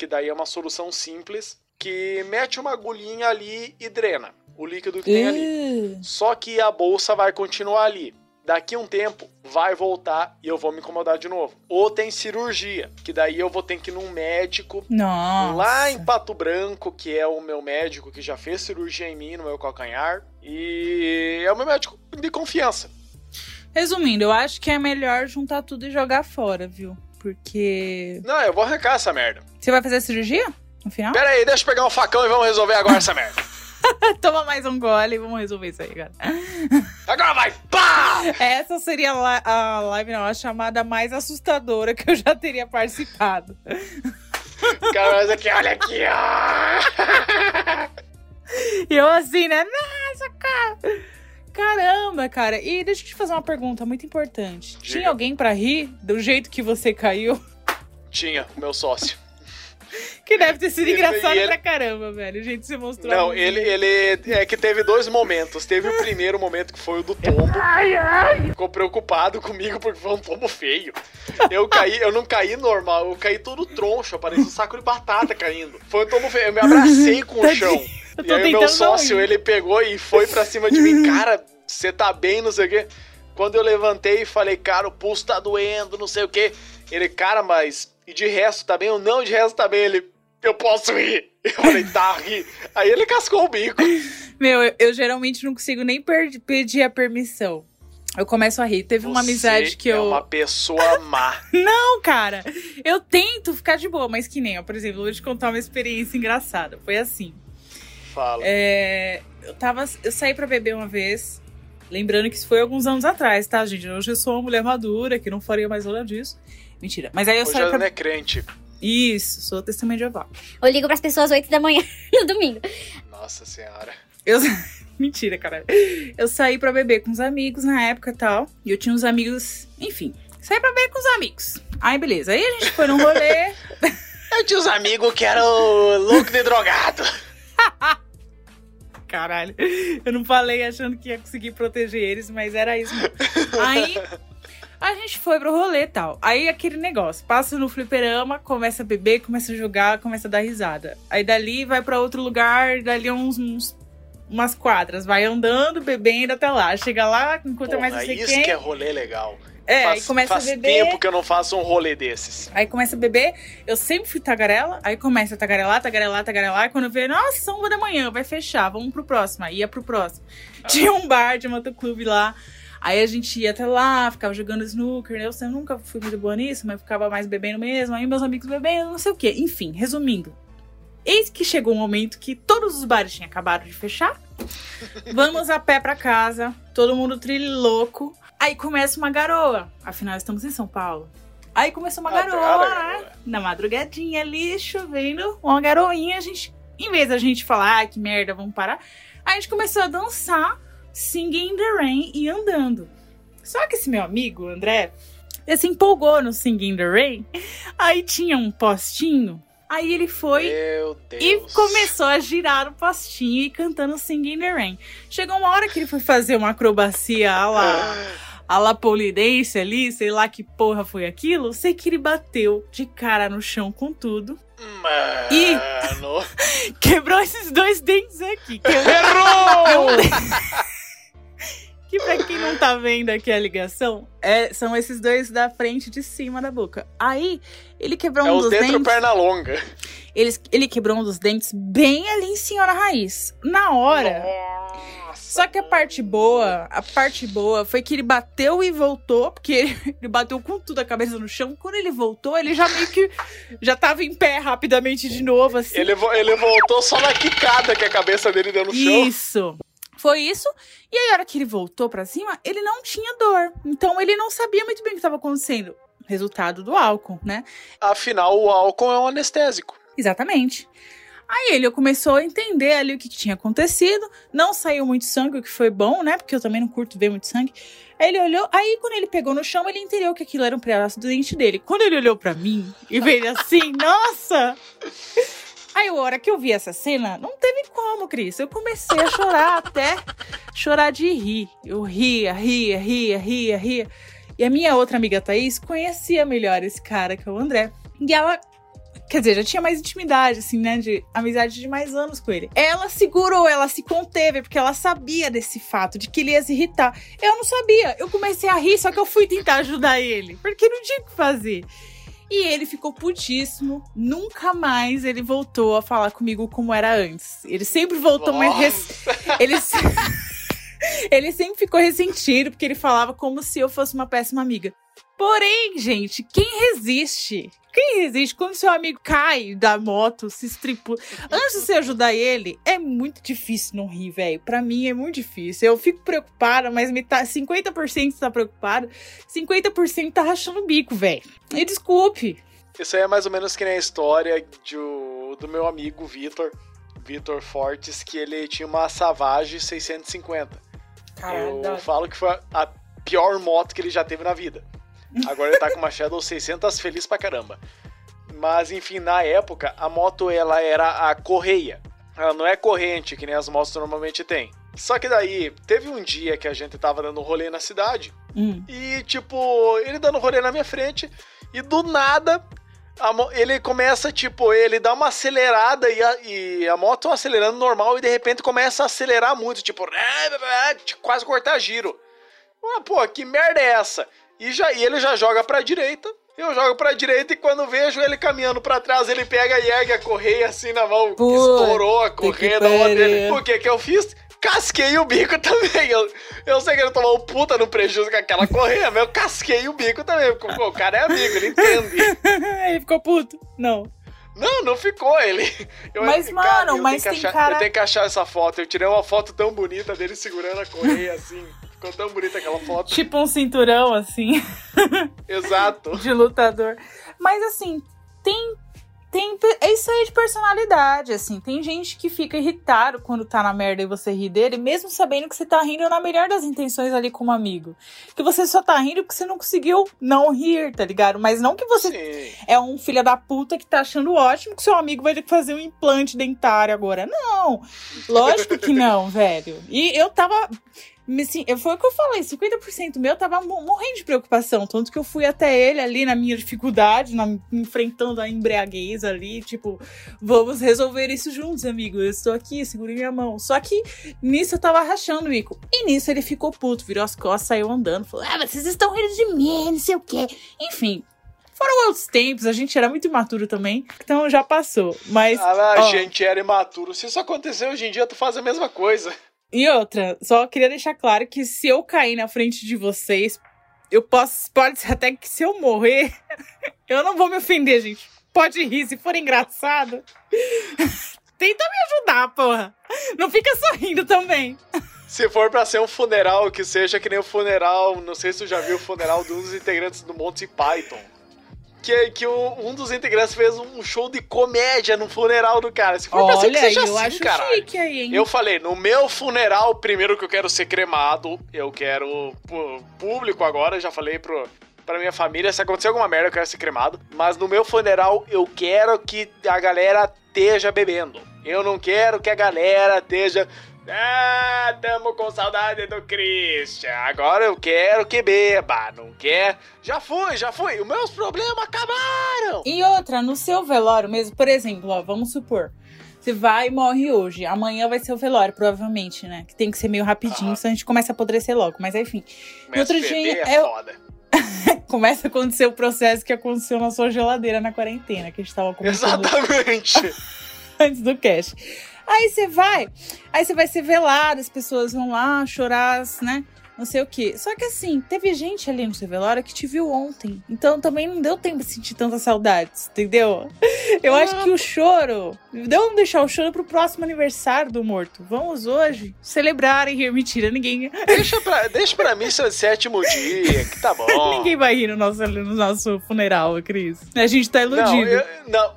que daí é uma solução simples, que mete uma agulhinha ali e drena o líquido que tem ali. Só que a bolsa vai continuar ali. Daqui um tempo, vai voltar e eu vou me incomodar de novo. Ou tem cirurgia, que daí eu vou ter que ir num médico Nossa. lá em Pato Branco, que é o meu médico que já fez cirurgia em mim, no meu calcanhar. E é o meu médico de confiança. Resumindo, eu acho que é melhor juntar tudo e jogar fora, viu? Porque. Não, eu vou arrancar essa merda. Você vai fazer a cirurgia? No final? Pera aí, deixa eu pegar um facão e vamos resolver agora essa merda. <laughs> Toma mais um gole e vamos resolver isso aí, cara. Agora vai! Pá! Essa seria a li- a live, não, a chamada mais assustadora que eu já teria participado. Cara, mas aqui, olha aqui, ó. <laughs> E eu assim, né? Nossa, cara. Caramba, cara. E deixa eu te fazer uma pergunta muito importante. Diga. Tinha alguém pra rir do jeito que você caiu? Tinha, o meu sócio. Que deve ter sido E- engraçado ele- pra caramba, velho. O jeito que você mostrou. Não, a ele, ele é que teve dois momentos. Teve o primeiro momento que foi o do tombo. Ficou preocupado comigo porque foi um tombo feio. Eu caí, eu não caí normal, eu caí todo troncho, parecia um saco de batata caindo. Foi um tombo feio, eu me abracei com o chão. Eu E aí o meu não sócio, ele pegou e foi pra cima de mim, <laughs> cara, você tá bem, não sei o quê. Quando eu levantei e falei, cara, o pulso tá doendo, não sei o quê. Ele, cara, mas e de resto tá bem? Eu, não, de resto tá bem. Ele, eu posso rir. <laughs> Eu falei, tá, ri. Aí ele cascou o bico. <laughs> Meu, eu, eu geralmente não consigo nem pedir a permissão. Eu começo a rir. Teve uma amizade Você que é eu. uma pessoa má. Não, cara. Eu tento ficar de boa, mas que nem, ó, por exemplo, eu vou te contar uma experiência engraçada. Foi assim. Fala. É, eu tava. Eu saí pra beber uma vez. Lembrando que isso foi alguns anos atrás, tá, gente? Hoje eu sou uma mulher madura, que não faria mais nada disso. Mentira. Mas aí eu Hoje saí ela pra. não é crente. Isso, sou testemunha de Jeová. Eu ligo pras pessoas às 8 da manhã <laughs> no domingo. Nossa senhora. Eu... <laughs> Mentira, cara. Eu saí pra beber com os amigos na época e tal. E eu tinha uns amigos. Enfim, saí pra beber com os amigos. Aí, beleza. Aí a gente foi num rolê. <laughs> Eu tinha uns amigos que eram louco de drogado. <laughs> Caralho. Eu não falei achando que ia conseguir proteger eles, mas era isso mesmo. Aí. A gente foi pro rolê e tal. Aí aquele negócio, passa no fliperama, começa a beber, começa a jogar, começa a dar risada. Aí dali vai pra outro lugar, dali uns, uns- umas quadras, vai andando, bebendo até lá. Chega lá, encontra mais não Porra, sei isso quem. que é rolê legal. É, faz aí começa faz a beber. tempo que eu não faço um rolê desses. Aí começa a beber, eu sempre fui tagarela, aí começa a tagarelar, tagarelar, tagarelar, e quando eu vejo, nossa, são uma da manhã, vai fechar, vamos pro próximo. Aí ia pro próximo. Tinha um bar de motoclube lá, aí a gente ia até lá, ficava jogando snooker, né? eu nunca fui muito boa nisso, mas ficava mais bebendo mesmo, aí meus amigos bebendo, não sei o quê. Enfim, resumindo. Eis que chegou um momento que todos os bares tinham acabado de fechar. <laughs> Vamos a pé pra casa, todo mundo trilho louco. Aí começa uma garoa. Afinal, estamos em São Paulo. Aí começou uma garoa? Na madrugadinha ali, chovendo, uma garoinha, a gente, em vez da gente falar, ai, que merda, vamos parar, a gente começou a dançar, singing in the rain e andando. Só que esse meu amigo, André, ele se empolgou no singing in the rain, aí tinha um postinho, aí ele foi e começou a girar o postinho e cantando Singing in the Rain. Chegou uma hora que ele foi fazer uma acrobacia lá, <gasps> a lá polidense ali, sei lá que porra foi aquilo. Sei que ele bateu de cara no chão com tudo. Mano. <laughs> Quebrou esses dois dentes aqui. Que, Errou! <laughs> que pra quem não tá vendo aqui a ligação, é- são esses dois da frente e de cima da boca. Aí, ele quebrou É um os dos dentro dentes. perna longa. Ele, ele quebrou um dos dentes bem ali em cima na raiz. Na hora. Só que a parte boa, a parte boa foi que ele bateu e voltou, porque ele, <laughs> ele bateu com tudo a cabeça no chão. Quando ele voltou, ele já meio que já tava em pé rapidamente de novo, assim. Ele, ele voltou só na quicada que a cabeça dele deu no chão. Isso. Foi isso. E aí, a hora que ele voltou pra cima, ele não tinha dor. Então, ele não sabia muito bem o que estava acontecendo. Resultado do álcool, né? Afinal, o álcool é um anestésico. Exatamente. Aí ele começou a entender ali o que, que tinha acontecido. Não saiu muito sangue, o que foi bom, né? Porque eu também não curto ver muito sangue. Aí ele olhou, aí quando ele pegou no chão, ele entendeu que aquilo era um pedaço do dente dele. Quando ele olhou pra mim e veio assim, <laughs> nossa! Aí a hora que eu vi essa cena, não teve como, Cris. Eu comecei a chorar até chorar de rir. Eu ria, ria, ria, ria, ria. E a minha outra amiga Thaís conhecia melhor esse cara, que é o André. E ela Quer dizer, já tinha mais intimidade, assim, né? De amizade de mais anos com ele. Ela segurou, ela se conteve, porque ela sabia desse fato, de que ele ia se irritar. Eu não sabia. Eu comecei a rir, só que eu fui tentar ajudar ele. Porque não tinha o que fazer. E ele ficou putíssimo. Nunca mais ele voltou a falar comigo como era antes. Ele sempre voltou mais. Res... Ele. se- <laughs> ele sempre ficou ressentido, porque ele falava como se eu fosse uma péssima amiga. Porém, gente, quem resiste? Quem resiste quando seu amigo cai da moto, se estripula? Antes de você ajudar ele, é muito difícil não rir, velho. Pra mim é muito difícil. Eu fico preocupada, mas metade, 50% tá preocupado, 50% tá rachando o bico, velho. E desculpe. Isso aí é mais ou menos que nem a história de do meu amigo Vitor, Vitor Fortes, que ele tinha uma Savage 650. Eu falo que foi a pior moto que ele já teve na vida. Agora ele tá com uma Shadow 600 feliz pra caramba. Mas enfim, na época, a moto ela era a correia. Ela não é corrente, que nem as motos normalmente têm. Só que daí, teve um dia que a gente tava dando rolê na cidade. Hum. E, tipo, ele dando rolê na minha frente. E do nada, ele começa, tipo, ele dá uma acelerada e a, e a moto acelerando normal. E de repente começa a acelerar muito, tipo, tipo, <laughs> quase cortar giro. Ah, pô, que merda é essa? E, já, e ele já joga pra direita. Eu jogo pra direita e quando vejo ele caminhando pra trás, ele pega e ergue a correia assim na mão. Puta estourou a correia da mão dele. O que que eu fiz? Casquei o bico <laughs> também. Eu, eu sei que ele tomou um puta no prejuízo com aquela correia, mas eu casquei o bico também. Porque, pô, o cara é amigo, ele entende. <laughs> ele ficou puto? Não. Não, não ficou ele. Eu- Mas, mano, eu mas tem achar, cara- Eu tenho que achar essa foto. Eu tirei uma foto tão bonita dele segurando a correia assim. Ficou tão bonita aquela foto. Tipo um cinturão, assim. <laughs> Exato. de lutador. Mas assim, tem. Tem, é isso aí de personalidade, assim. Tem gente que fica irritado quando tá na merda e você ri dele, mesmo sabendo que você tá rindo na melhor das intenções ali como amigo. Que você só tá rindo porque você não conseguiu não rir, tá ligado? Mas não que você Sim. é um filho da puta que tá achando ótimo que seu amigo vai ter que fazer um implante dentário agora. Não! Lógico que não, velho. E eu tava. Me Foi o que eu falei, 50% meu tava mo- morrendo de preocupação. Tanto que eu fui até ele ali na minha dificuldade, na- enfrentando a embriaguez ali, tipo, vamos resolver isso juntos, amigo. Eu estou aqui, segurei minha mão. Só que nisso eu tava rachando o bico. E nisso ele ficou puto, virou as costas, saiu andando, falou: Ah, vocês estão rindo de mim, não sei o quê. Enfim. Foram outros tempos, a gente era muito imaturo também, então já passou. Mas. Ah, a ó, gente era imaturo. Se isso acontecer hoje em dia, tu faz a mesma coisa. E outra, só queria deixar claro que se eu cair na frente de vocês, eu posso. Pode ser até que se eu morrer, <laughs> eu não vou me ofender, gente. Pode rir, se for engraçado. <laughs> Tenta me ajudar, porra. Não fica sorrindo também. Se for pra ser um funeral, que seja que nem o funeral, não sei se tu já viu o funeral de um dos integrantes do Monty Python. Que, que o- um dos integrantes fez um show de comédia no funeral do cara. Se for pra ser que Olha, seja eu assim, acho caralho. chique aí, hein? Eu falei, no meu funeral, primeiro que eu quero ser cremado, eu quero público agora, já falei pro, pra minha família, se acontecer alguma merda, eu quero ser cremado. Mas no meu funeral, eu quero que a galera esteja bebendo. Eu não quero que a galera esteja. Ah, tamo com saudade do Christian. Agora eu quero que beba. Não quer? Já fui, já fui. Os meus problemas acabaram. E outra, no seu velório mesmo, por exemplo, ó, vamos supor. Você vai e morre hoje. Amanhã vai ser o velório, provavelmente, né? Que tem que ser meio rapidinho, Aham. senão a gente começa a apodrecer logo. Mas enfim. Mas outro dia, é eu- foda. <laughs> Começa a acontecer o processo que aconteceu na sua geladeira na quarentena, que a gente tava comentando Exatamente. <laughs> antes do cast. Aí você vai, aí você vai ser velado, as pessoas vão lá chorar, né? Não sei o quê. Só que assim, teve gente ali no seu velório que te viu ontem. Então também não deu tempo de sentir tantas saudades, entendeu? Eu acho que o choro. Vamos deixar o choro pro próximo aniversário do morto. Vamos hoje celebrar e rir. Mentira, ninguém. Deixa pra, deixa pra mim seu sétimo dia, que tá bom. <laughs> Ninguém vai rir no nosso, no nosso funeral, Cris. A gente tá Não, iludido. eu, não.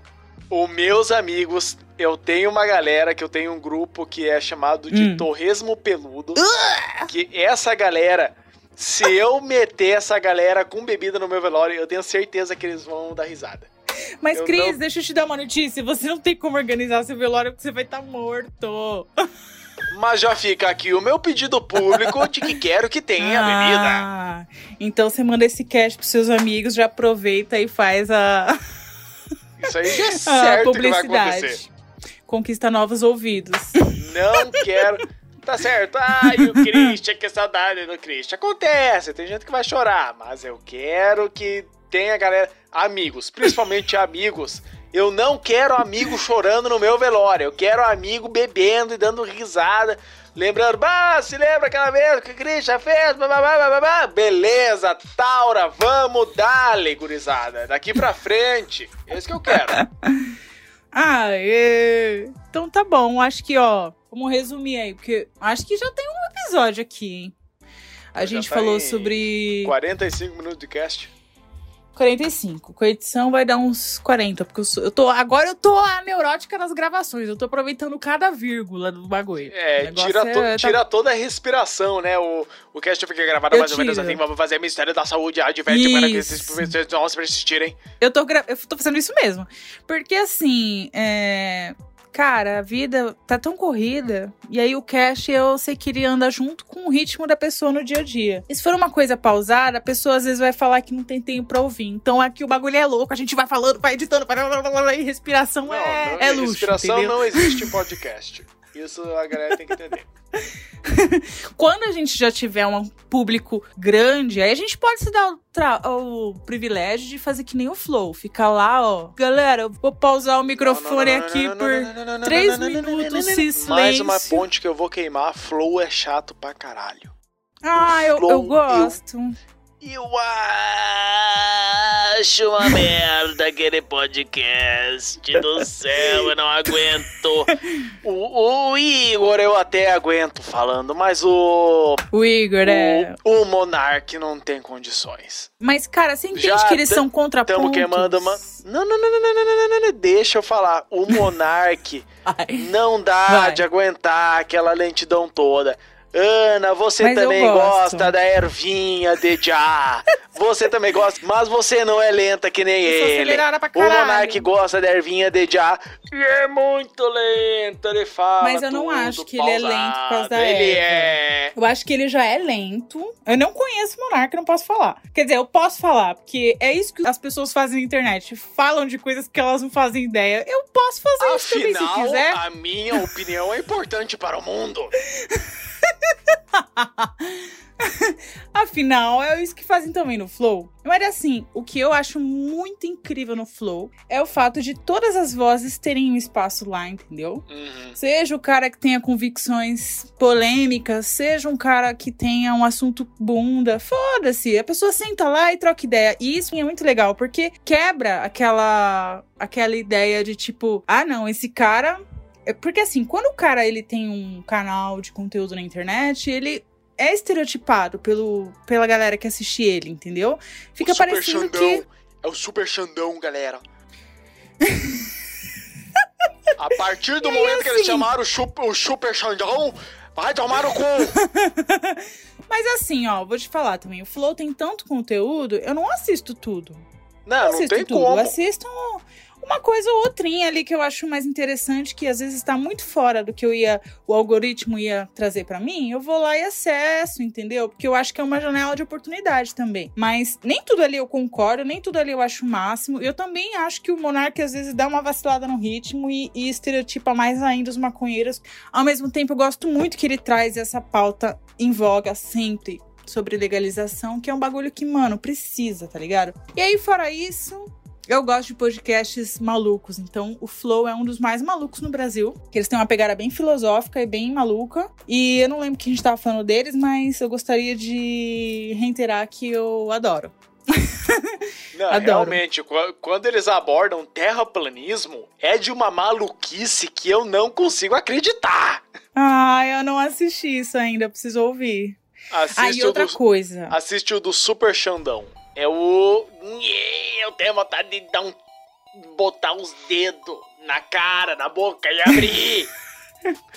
Os meus amigos, eu tenho uma galera que eu tenho um grupo que é chamado de Hum. Torresmo Peludo. Que essa galera, se eu meter essa galera com bebida no meu velório, eu tenho certeza que eles vão dar risada. Mas, Eu Cris, não- deixa eu te dar uma notícia. Você não tem como organizar seu velório porque você vai estar morto. <laughs> Mas já fica aqui o meu pedido público de que quero que tenha bebida. Ah, então você manda esse cash pros seus amigos, já aproveita e faz a, Isso aí já é <laughs> a certo que vai acontecer. Conquista novos ouvidos. Não quero. Tá certo. Ai, o Christian, que saudade do Christian. Acontece, tem gente que vai chorar, mas eu quero que tenha galera. Amigos, principalmente amigos. Eu não quero amigo chorando no meu velório. Eu quero amigo bebendo e dando risada. Lembrando, bah, se lembra aquela vez que o Christian fez? Blá, blá, blá, blá. Beleza, Taura, vamos dar, gurizada. Daqui pra frente. É isso que eu quero. Ah, é. Então tá bom. Acho que, ó, vamos resumir aí, porque acho que já tem um episódio aqui, hein? A Já gente tá falou sobre 45 minutos de cast. 45. Com a edição vai dar uns 40, porque eu, sou- eu tô. Agora eu tô a neurótica nas gravações. Eu tô aproveitando cada vírgula do bagulho. É, tira, to- é- tá- tira toda a respiração, né? O, o cast fica gravado Eu mais ou menos assim. Vamos fazer Ministério da Saúde, adverte para que Isso. vocês não persistirem. Eu tô, gra- eu tô fazendo isso mesmo. Porque assim, é. Cara, a vida tá tão corrida. E aí o cash eu sei que ele anda junto com o ritmo da pessoa no dia a dia. E se for uma coisa pausada, a pessoa às vezes vai falar que não tem tempo pra ouvir. Então aqui o bagulho é louco, a gente vai falando, vai editando, blá, blá, blá, e respiração Não, é, não, é luxo. respiração entendeu? não existe podcast. Isso a galera tem que entender. Quando a gente já tiver um público grande, aí a gente pode se dar o, o privilégio de fazer que nem o Flow. Ficar lá, ó. Galera, eu vou pausar o microfone aqui por três minutos, se Mais uma silêncio. ponte que eu vou queimar. Flow é chato pra caralho. Ah, eu, Flow, eu gosto. Eu eu acho uma merda aquele podcast do céu, eu não aguento. O, o, Igor eu até aguento falando, mas o. O Igor o, é. O Monark não tem condições. Mas, cara, você entende Já que eles são contrapontos? Tamo queimando uma. Não, não, não, não, não, não, não, não, deixa eu falar. O Monark <laughs> não dá Vai. de aguentar aquela lentidão toda. Ana, você Mas também gosta da ervinha de já. Você também gosta, mas você não é lenta que nem eu ele. pra O caralho. Monark gosta da ervinha de já. E é muito lento, ele fala. Mas eu não acho que ele é lento por causa da Ele erva. é. Eu acho que ele já é lento. Eu não conheço o Monarca, não posso falar. Quer dizer, eu posso falar, porque é isso que as pessoas fazem na internet. Falam de coisas que elas não fazem ideia. Eu posso fazer isso também se Afinal, quiser. a minha opinião é importante para o mundo. <laughs> <laughs> Afinal, é isso que fazem também no Flow. Mas assim, o que eu acho muito incrível no Flow é o fato de todas as vozes terem um espaço lá, entendeu? Uhum. Seja o cara que tenha convicções polêmicas, seja um cara que tenha um assunto bunda, foda-se. A pessoa senta lá e troca ideia. E isso é muito legal, porque quebra aquela, aquela ideia de tipo, ah, não, esse cara. É Porque assim, quando o cara ele tem um canal de conteúdo na internet, ele é estereotipado pelo, pela galera que assiste ele, entendeu? Fica o Super parecendo Xandão. que. É o Super Xandão, galera. A partir do <laughs> momento que eles assim- chamaram o, chup- o Super Xandão, vai tomar no cu. <laughs> Mas assim, ó, vou te falar também. O Flow tem tanto conteúdo, eu não assisto tudo. Não, Não não tem tudo. como. Eu assisto uma coisa ou outrinha ali que eu acho mais interessante, que às vezes está muito fora do que eu ia, o algoritmo ia trazer pra mim. Eu vou lá e acesso, entendeu? Porque eu acho que é uma janela de oportunidade também. Mas nem tudo ali eu concordo, nem tudo ali eu acho o máximo. Eu também acho que o Monark às vezes dá uma vacilada no ritmo e, e estereotipa mais ainda os maconheiros. Ao mesmo tempo, eu gosto muito que ele traz essa pauta em voga sempre sobre legalização, que é um bagulho que, mano, precisa, tá ligado? E aí, fora isso, eu gosto de podcasts malucos. Então, o Flow é um dos mais malucos no Brasil. Que eles têm uma pegada bem filosófica e bem maluca. E eu não lembro que a gente tava falando deles, mas eu gostaria de reiterar que eu adoro. <laughs> Não, Adoro. realmente, qu- quando eles abordam terraplanismo, é de uma maluquice que eu não consigo acreditar. Ah, eu não assisti isso ainda, preciso ouvir. Ah, Assiste, e o, outra do, coisa. assiste o do Super Xandão. É o. Eu tenho vontade de dar um. botar os dedos na cara, na boca e abrir. <laughs>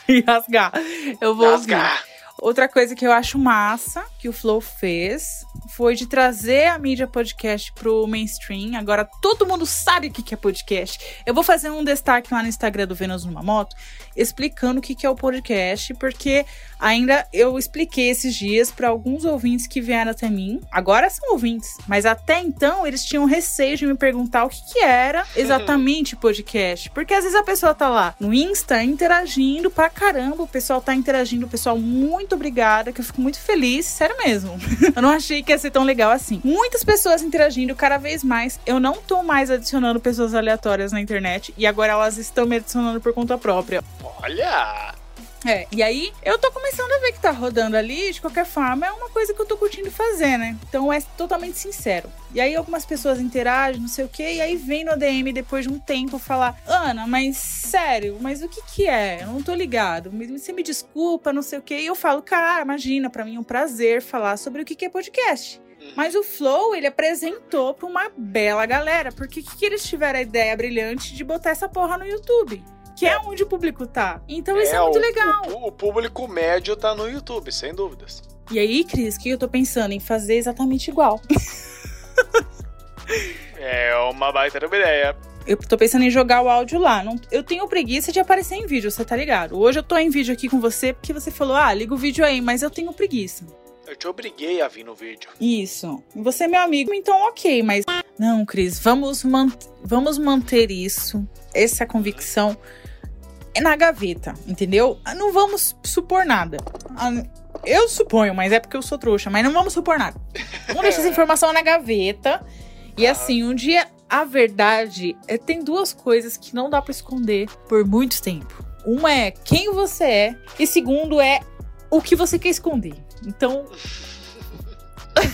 E rasgar. Eu vou ouvir. rasgar. Outra coisa que eu acho massa que o Flow fez foi de trazer a mídia podcast pro mainstream. Agora todo mundo sabe o que que é podcast. Eu vou fazer um destaque lá no Instagram do Vênus numa Moto, explicando o que que é o podcast, porque ainda eu expliquei esses dias para alguns ouvintes que vieram até mim. Agora são ouvintes, mas até então eles tinham receio de me perguntar o que que era exatamente podcast. Porque às vezes a pessoa tá lá no Insta interagindo pra caramba, o pessoal tá interagindo, o pessoal muito obrigada, que eu fico muito feliz, sério mesmo. <laughs> eu não achei que ia ser tão legal assim. Muitas pessoas interagindo cada vez mais. Eu não tô mais adicionando pessoas aleatórias na internet e agora elas estão me adicionando por conta própria. Olha! É, e aí eu tô começando a ver que tá rodando ali, de qualquer forma, é uma coisa que eu tô curtindo fazer, né? Então é totalmente sincero. E aí algumas pessoas interagem, não sei o quê, e aí vem no DM depois de um tempo falar: Ana, mas sério, mas o que que é? Eu não tô ligado. Você me desculpa, não sei o quê. E eu falo: cara, imagina, pra mim é um prazer falar sobre o que que é podcast. Mas o Flow, ele apresentou pra uma bela galera. Porque que, que eles tiveram a ideia brilhante de botar essa porra no YouTube? Que é onde o público tá. Então isso é, muito o, legal. O, o público médio tá no YouTube, sem dúvidas. E aí, Cris, o que eu tô pensando? Em fazer exatamente igual. <laughs> É uma baita ideia. Eu tô pensando em jogar o áudio lá. Não- eu tenho preguiça de aparecer em vídeo, você tá ligado? Hoje eu tô em vídeo aqui com você porque você falou, ah, liga o vídeo aí, mas eu tenho preguiça. Eu te obriguei a vir no vídeo. Isso. Você é meu amigo, então ok, mas. Não, Cris, vamos, man... vamos manter isso, essa convicção na gaveta, entendeu? Ah, Não vamos supor nada. Ah, Eu suponho, mas é porque eu sou trouxa, mas não vamos supor nada. Vamos deixar essa <laughs> informação na gaveta. E assim, um dia, a verdade é tem duas coisas que não dá pra esconder por muito tempo. Uma é quem você é, e segundo é o que você quer esconder. Então, <laughs>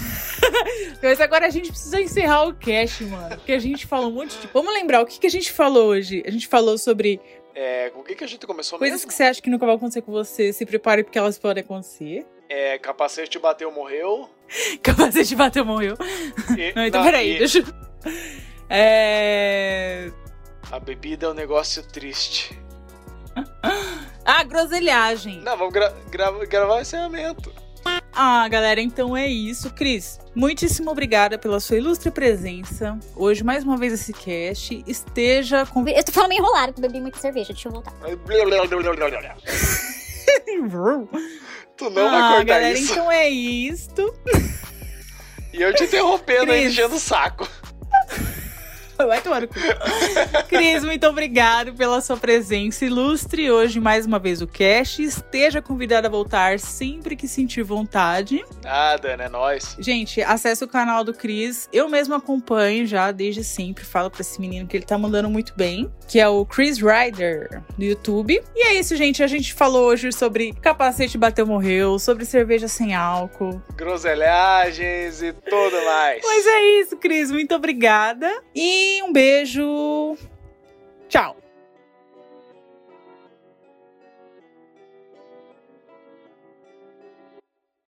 mas agora a gente precisa encerrar o cast, mano. Porque a gente falou um monte de. Vamos lembrar o que, que a gente falou hoje? A gente falou sobre É, com o que, que a gente começou coisas mesmo? que você acha que nunca vão acontecer com você. Se prepare porque elas podem acontecer. É, capacete bateu, morreu. <laughs> Capacete bateu, morreu. E, Não, então não, peraí, e deixa eu. É. A bebida é um negócio triste. Ah, groselhagem. Não, vamos gra gra- gravar o encerramento. Ah, galera, então é isso. Cris, muitíssimo obrigada pela sua ilustre presença. Hoje, mais uma vez, esse cast. Esteja com. Eu tô falando meio enrolado, que bebi muita cerveja. Deixa eu voltar. <laughs> Tu não ah, vai cortar galera, isso. então é isto. E eu te interrompendo aí, enchendo o saco. Vai tomar. Cris, muito obrigado pela sua presença ilustre hoje mais uma vez o cast. Esteja convidada a voltar sempre que sentir vontade. Ah, Dana, é nóis. Gente, acesse o canal do Cris. Eu mesmo acompanho já desde sempre. Falo pra esse menino que ele tá mandando muito bem. Que é o Chris Ryder no YouTube. E é isso, gente. A gente falou hoje sobre capacete bateu, morreu. Sobre cerveja sem álcool. Groselhagens e tudo mais. Mas é isso, Cris. Muito obrigada. Um beijo. Tchau.